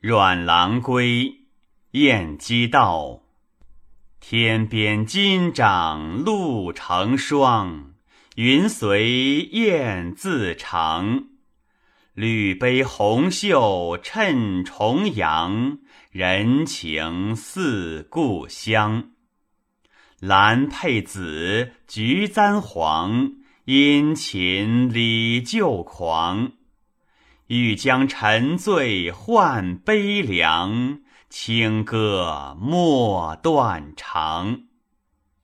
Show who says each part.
Speaker 1: 阮郎归，燕鸡道。天边金掌露成霜，云随雁自长。绿杯红袖衬重阳，人情似故乡。兰佩紫，菊簪黄，殷勤礼旧狂。欲将沉醉换悲凉，清歌莫断肠。